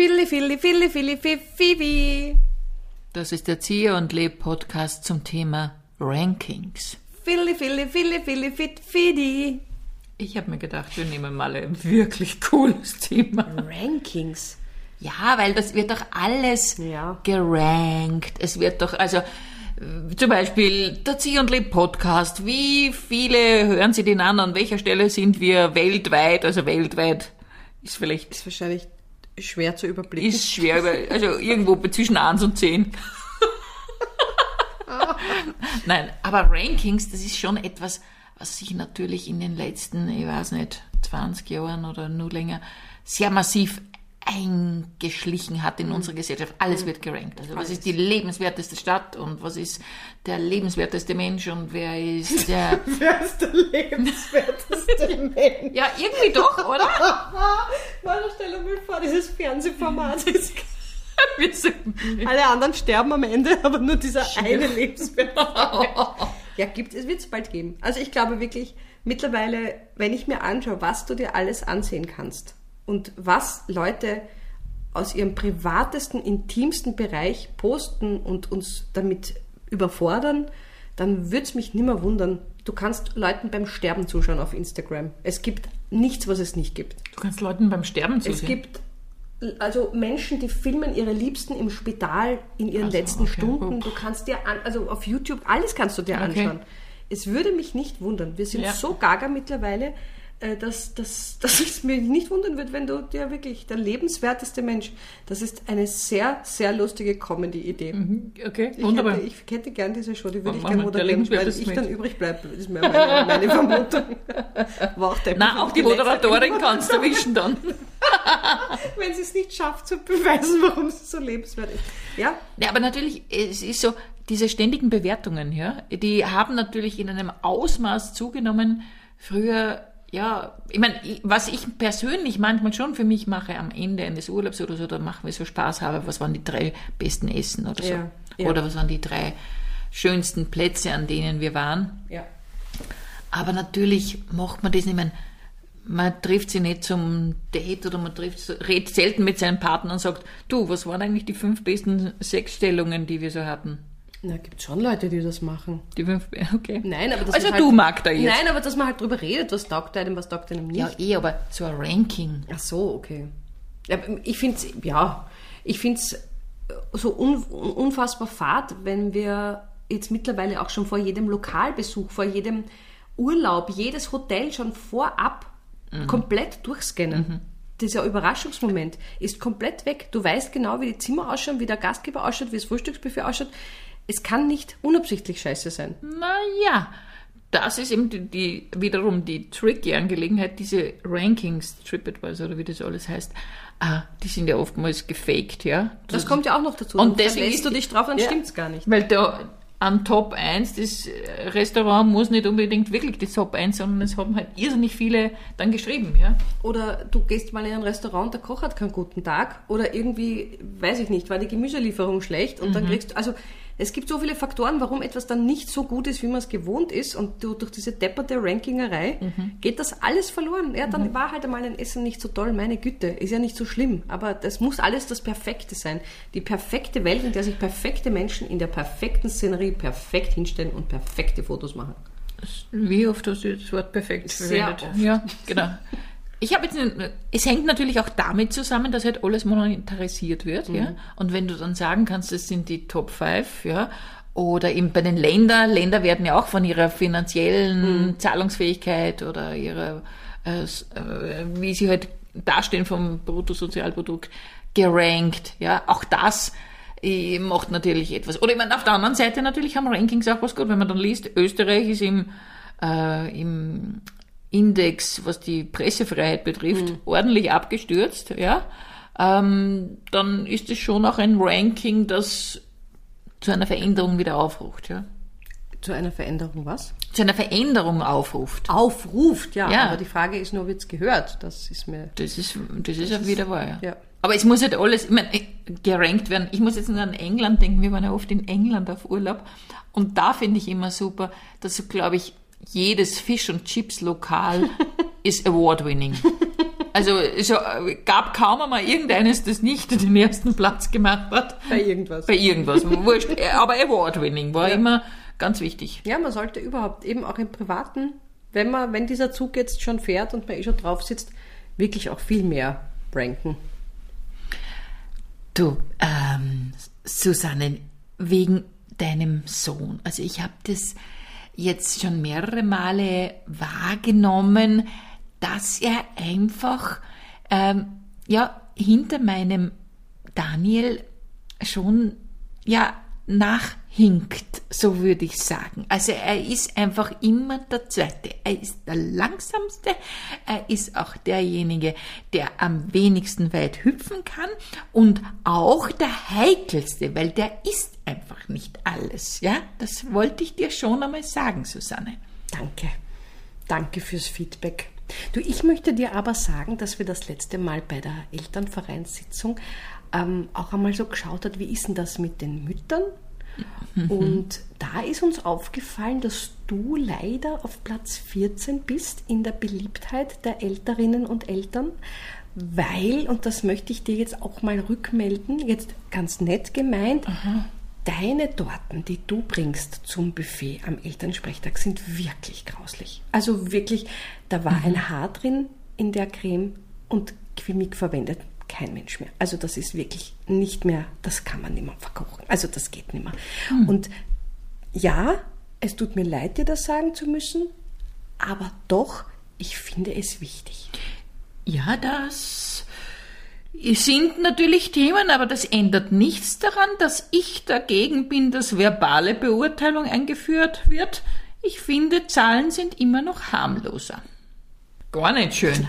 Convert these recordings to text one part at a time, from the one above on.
Filli, Filli, Filli, Filli, Fifi. Das ist der Zieher und Leb Podcast zum Thema Rankings. Filli, Filli, Filli, Filli, Fit, Fidi. Ich habe mir gedacht, wir nehmen mal ein wirklich cooles Thema. Rankings. Ja, weil das wird doch alles Ja. gerankt. Es wird doch, also zum Beispiel der Zieh und Leb Podcast. Wie viele hören Sie den an? An welcher Stelle sind wir weltweit? Also weltweit ist vielleicht Ist wahrscheinlich schwer zu überblicken. ist schwer, über- also irgendwo zwischen 1 und 10. Nein, aber Rankings, das ist schon etwas, was sich natürlich in den letzten, ich weiß nicht, 20 Jahren oder nur länger sehr massiv eingeschlichen hat in unsere Gesellschaft. Alles wird gerankt. Also was ist die lebenswerteste Stadt und was ist der lebenswerteste Mensch und wer ist der... Wer ist der lebenswerteste Mensch? ja, irgendwie doch, oder? Stell mir vor, dieses Fernsehformat. ist- Alle anderen sterben am Ende, aber nur dieser eine lebenswerte Ja, gibt es, wird es bald geben. Also ich glaube wirklich, mittlerweile, wenn ich mir anschaue, was du dir alles ansehen kannst und was Leute aus ihrem privatesten, intimsten Bereich posten und uns damit überfordern, dann würde es mich nimmer wundern. Du kannst Leuten beim Sterben zuschauen auf Instagram. Es gibt nichts, was es nicht gibt. Du kannst Leuten beim Sterben Es zusehen. gibt also Menschen, die filmen ihre Liebsten im Spital in ihren Ach so, letzten okay. Stunden. Du kannst dir an, also auf YouTube alles kannst du dir Okay. anschauen. Es würde mich nicht wundern. Wir sind Ja. so gaga mittlerweile, dass, dass, dass es mir nicht wundern wird, wenn du dir wirklich der lebenswerteste Mensch. Das ist eine sehr, sehr lustige Comedy-Idee. Okay, Ich wunderbar. hätte, ich hätte gern diese Show, die würde ich gerne moderieren, weil ich dann Mensch. übrig bleibe. Das ist meine, meine Vermutung. War auch Na, auch die Moderatorin kannst du erwischen dann. wenn sie es nicht schafft zu beweisen, warum sie so lebenswert ist. Ja, Ja, aber natürlich, es ist so, diese ständigen Bewertungen, ja, die haben natürlich in einem Ausmaß zugenommen. Früher, ja, ich meine, was ich persönlich manchmal schon für mich mache am Ende eines Urlaubs oder so, da machen wir so Spaß habe, was waren die drei besten Essen oder so. Ja, ja. Oder was waren die drei schönsten Plätze, an denen wir waren. ja. Aber natürlich macht man das nicht mehr. Man trifft sie nicht zum Date oder man trifft, redet selten mit seinem Partner und sagt, du, was waren eigentlich die fünf besten Sexstellungen, die wir so hatten? Na, gibt schon Leute, die das machen. Die fünf, okay. Nein, aber das Also halt, du magst da jetzt. Nein, aber dass man halt drüber redet, was taugt einem, was taugt einem nicht. Ja, eh, aber so ein Ranking. Ach so, okay. Ich finde es, ja, ich finde es so un, unfassbar fad, wenn wir jetzt mittlerweile auch schon vor jedem Lokalbesuch, vor jedem Urlaub, jedes Hotel schon vorab komplett durchscannen. Dieser Überraschungsmoment ist komplett weg. Du weißt genau, wie die Zimmer ausschauen, wie der Gastgeber ausschaut, wie das Frühstücksbuffet ausschaut. Es kann nicht unabsichtlich scheiße sein. Naja, das ist eben die, die, wiederum die tricky Angelegenheit, diese Rankings, TripAdvisor oder wie das alles heißt, ah, die sind ja oftmals gefaked, ja. Das kommt ja auch noch dazu. Und Dann deswegen verlässt du dich drauf, dann Ja. stimmt's gar nicht. Weil da an Top 1, das Restaurant muss nicht unbedingt wirklich das Top 1, sondern es haben halt irrsinnig viele dann geschrieben, ja. Oder du gehst mal in ein Restaurant, der Koch hat keinen guten Tag. Oder irgendwie, weiß ich nicht, war die Gemüselieferung schlecht und dann kriegst du, also es gibt so viele Faktoren, warum etwas dann nicht so gut ist, wie man es gewohnt ist. Und du, durch diese depperte Rankingerei geht das alles verloren. Ja, dann war halt einmal ein Essen nicht so toll, meine Güte, ist ja nicht so schlimm. Aber das muss alles das Perfekte sein. Die perfekte Welt, in der sich perfekte Menschen in der perfekten Szenerie perfekt hinstellen und perfekte Fotos machen. Wie oft hast du das Wort perfekt Sehr verwendet? oft. Ja, genau. Ich habe jetzt, nicht- es hängt natürlich auch damit zusammen, dass halt alles monetarisiert wird, ja. Und wenn du dann sagen kannst, das sind die Top 5, ja, oder eben bei den Ländern, Länder werden ja auch von ihrer finanziellen Zahlungsfähigkeit oder ihrer, äh, äh, wie sie halt dastehen vom Bruttosozialprodukt gerankt, ja. Auch das äh, macht natürlich etwas. Oder ich meine, auf der anderen Seite natürlich haben Rankings auch was gut, wenn man dann liest, Österreich ist im, äh, im Index, was die Pressefreiheit betrifft, ordentlich abgestürzt, ja, ähm, dann ist es schon auch ein Ranking, das zu einer Veränderung wieder aufruft, ja. Zu einer Veränderung was? Zu einer Veränderung aufruft. Aufruft, ja. Ja. Aber die Frage ist nur, wird's gehört? Das ist mir Das ist, das ist auch wieder wahr, ja. ja. Aber es muss halt alles, ich meine, gerankt werden. Ich muss jetzt nur an England denken. Wir waren ja oft in England auf Urlaub. Und da finde ich immer super, dass so, glaube ich, jedes Fish- und Chips-Lokal ist award-winning. Also es gab kaum einmal irgendeines, das nicht den ersten Platz gemacht hat. Bei irgendwas. Bei irgendwas. Wurscht. Aber Award-Winning war ja. immer ganz wichtig. Ja, man sollte überhaupt eben auch im Privaten, wenn man, wenn dieser Zug jetzt schon fährt und man eh schon drauf sitzt, wirklich auch viel mehr ranken. Du, ähm, Susanne, wegen deinem Sohn. Also ich habe das jetzt schon mehrere Male wahrgenommen, dass er einfach ähm, ja hinter meinem Daniel schon ja nachhinkt, so würde ich sagen. Also er ist einfach immer der Zweite. Er ist der Langsamste. Er ist auch derjenige, der am wenigsten weit hüpfen kann und auch der Heikelste, weil der ist einfach nicht alles. Ja, das wollte ich dir schon einmal sagen, Susanne. Danke. Danke fürs Feedback. Du, ich möchte dir aber sagen, dass wir das letzte Mal bei der Elternvereinssitzung ähm, auch einmal so geschaut hat, wie ist denn das mit den Müttern? Mhm. Und da ist uns aufgefallen, dass du leider auf Platz 14 bist in der Beliebtheit der Älterinnen und Eltern, weil, und das möchte ich dir jetzt auch mal rückmelden, jetzt ganz nett gemeint, Aha. Deine Torten, die du bringst zum Buffet am Elternsprechtag, sind wirklich grauslich. Also wirklich, da war mhm. ein Haar drin in der Creme und Quimik verwendet kein Mensch mehr. Also das ist wirklich nicht mehr, das kann man nicht mehr verkochen. Also das geht nicht mehr. Hm. Und ja, es tut mir leid, dir das sagen zu müssen, aber doch, ich finde es wichtig. Ja, das sind natürlich Themen, aber das ändert nichts daran, dass ich dagegen bin, dass verbale Beurteilung eingeführt wird. Ich finde, Zahlen sind immer noch harmloser. Gar nicht schön.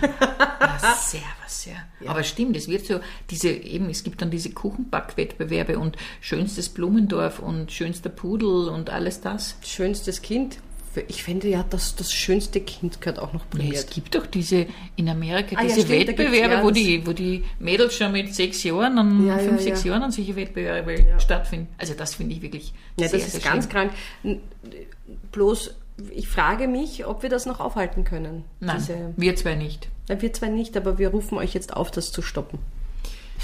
ja, sehr, was sehr. Ja. Aber stimmt, es wird so, diese, eben, es gibt dann diese Kuchenbackwettbewerbe und schönstes Blumendorf und schönster Pudel und alles das. Schönstes Kind. Ich finde ja, dass das schönste Kind gehört auch noch prämiert. Ja, es gibt doch diese, in Amerika, ah, diese ja, stimmt, Wettbewerbe, wo, die, wo die Mädels schon mit sechs Jahren, an ja, fünf, sechs Jahren an solche Wettbewerbe stattfinden. Also das finde ich wirklich Ja, sehr, das ist ganz schön. krank. Bloß ich frage mich, ob wir das noch aufhalten können. Nein, wir zwei nicht. Wir zwei nicht, aber wir rufen euch jetzt auf, das zu stoppen.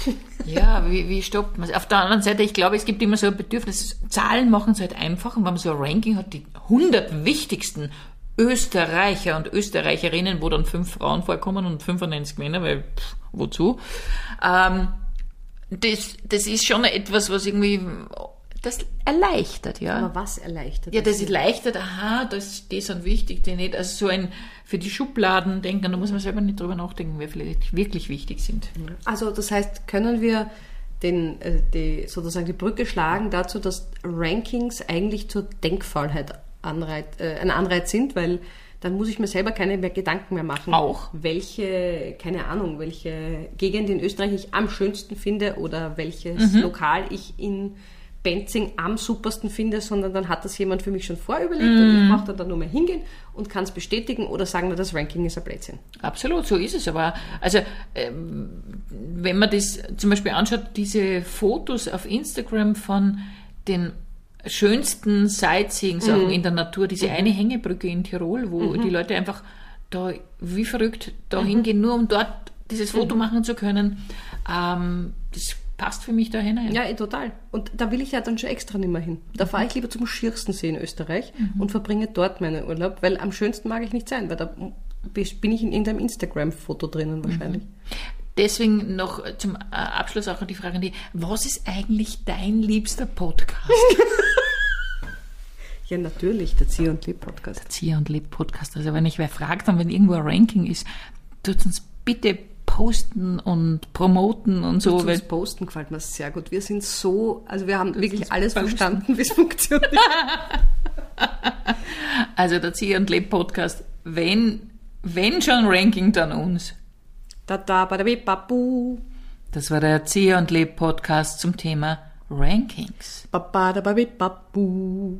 ja, wie, wie stoppt man es? Auf der anderen Seite, ich glaube, es gibt immer so ein Bedürfnis, Zahlen machen es halt einfach und wenn man so ein Ranking hat, die 100 wichtigsten Österreicher und Österreicherinnen, wo dann fünf Frauen vorkommen und 95 Männer, weil pff, wozu? Ähm, das, das ist schon etwas, was irgendwie das erleichtert, ja. Aber was erleichtert? Ja, das erleichtert, aha, das, die sind wichtig, die nicht. Also so ein für die Schubladen denken, da muss man selber nicht drüber nachdenken, wer vielleicht wirklich wichtig sind. Also das heißt, können wir den, äh, die, sozusagen die Brücke schlagen dazu, dass Rankings eigentlich zur Denkfaulheit Anreiz, äh, ein Anreiz sind, weil dann muss ich mir selber keine mehr Gedanken mehr machen. Auch. Welche, keine Ahnung, welche Gegend in Österreich ich am schönsten finde oder welches mhm. Lokal ich in Benzing am supersten finde, sondern dann hat das jemand für mich schon vorüberlegt mm. und ich brauche dann nur mehr hingehen und kann es bestätigen oder sagen, das Ranking ist ein Blödsinn. Absolut, so ist es. Aber also ähm, wenn man das zum Beispiel anschaut, diese Fotos auf Instagram von den schönsten Sightseeing-Sachen mm. in der Natur, diese mm. eine Hängebrücke in Tirol, wo -hmm. die Leute einfach da wie verrückt da -hmm. hingehen, nur um dort dieses Foto -hmm. machen zu können. Ähm, das passt für mich da hinein. Ja, eh, total. Und da will ich ja dann schon extra nicht mehr hin. Da fahre ich lieber zum Schirstensee in Österreich mhm. und verbringe dort meinen Urlaub, weil am schönsten mag ich nicht sein, weil da bin ich in irgendeinem Instagram-Foto drinnen wahrscheinlich. Mhm. Deswegen noch zum äh, Abschluss auch die Frage, die, was ist eigentlich dein liebster Podcast? ja, natürlich, der Zieh und Leb Podcast. Der Zieh und Leb Podcast. Also wenn ich wer fragt, dann wenn irgendwo ein Ranking ist, tut uns bitte posten und promoten und so. Das Posten gefällt mir sehr gut. Wir sind so, also wir haben wirklich alles posten. verstanden, wie es funktioniert. also der Zieh und Leb Podcast, wenn, wenn schon Ranking, dann uns. Da da ba da babu. Das war der Zieh und Leb Podcast zum Thema Rankings. Ba ba da ba babu.